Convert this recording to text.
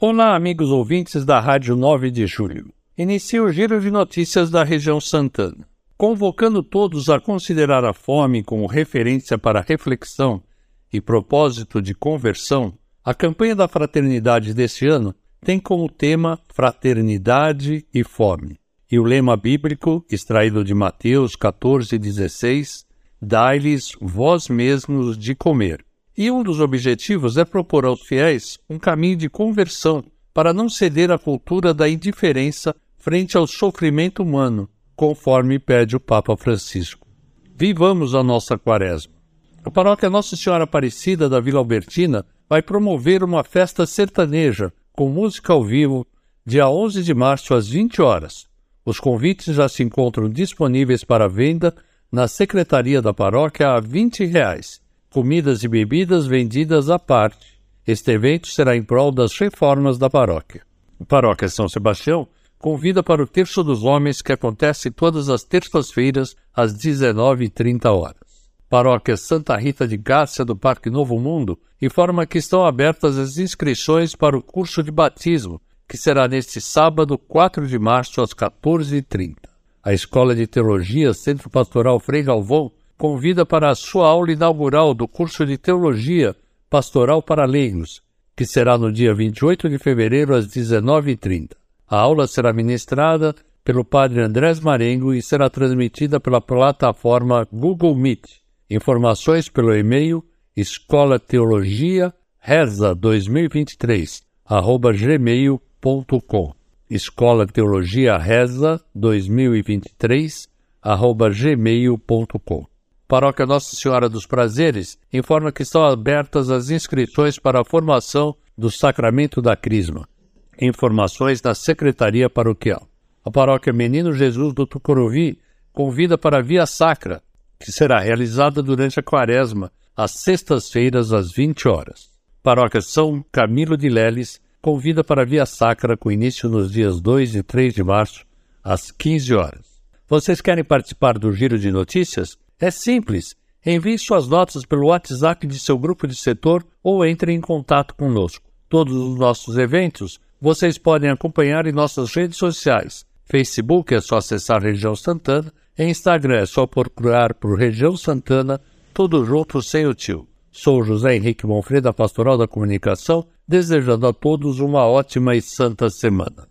Olá, amigos ouvintes da Rádio 9 de Julho. Inicia o giro de notícias da região Santana. Convocando todos a considerar a fome como referência para reflexão e propósito de conversão, a campanha da fraternidade deste ano tem como tema Fraternidade e Fome. E o lema bíblico, extraído de Mateus 14,16, dai-lhes vós mesmos de comer. E um dos objetivos é propor aos fiéis um caminho de conversão para não ceder à cultura da indiferença frente ao sofrimento humano, conforme pede o Papa Francisco. Vivamos a nossa quaresma. A paróquia Nossa Senhora Aparecida da Vila Albertina vai promover uma festa sertaneja com música ao vivo dia 11 de março às 20 horas. Os convites já se encontram disponíveis para venda na secretaria da paróquia a 20 reais comidas e bebidas vendidas à parte. Este evento será em prol das reformas da paróquia. A paróquia São Sebastião convida para o Terço dos Homens, que acontece todas as terças-feiras, às 19h30 horas. Paróquia Santa Rita de Gácia do Parque Novo Mundo informa que estão abertas as inscrições para o curso de batismo, que será neste sábado, 4 de março, às 14h30. A Escola de Teologia Centro Pastoral Frei Galvão convida para a sua aula inaugural do curso de Teologia Pastoral para Leigos, que será no dia 28 de fevereiro às 19h30. A aula será ministrada pelo padre Andrés Marengo e será transmitida pela plataforma Google Meet. Informações pelo e-mail escola teologia reza 2023 arroba gmail.com escola teologia reza 2023 arroba gmail.com Paróquia Nossa Senhora dos Prazeres informa que estão abertas as inscrições para a formação do Sacramento da Crisma. Informações da Secretaria Paroquial. A Paróquia Menino Jesus do Tucuruvi convida para a Via Sacra, que será realizada durante a Quaresma, às sextas-feiras, às 20 horas. Paróquia São Camilo de Leles convida para a Via Sacra, com início nos dias 2 e 3 de março, às 15 horas. Vocês querem participar do Giro de Notícias? É simples. Envie suas notas pelo WhatsApp de seu grupo de setor ou entre em contato conosco. Todos os nossos eventos vocês podem acompanhar em nossas redes sociais. Facebook é só acessar Região Santana, Instagram é só procurar por Região Santana, tudo junto sem o tio. Sou José Henrique Monfreda, Pastoral da Comunicação, desejando a todos uma ótima e santa semana.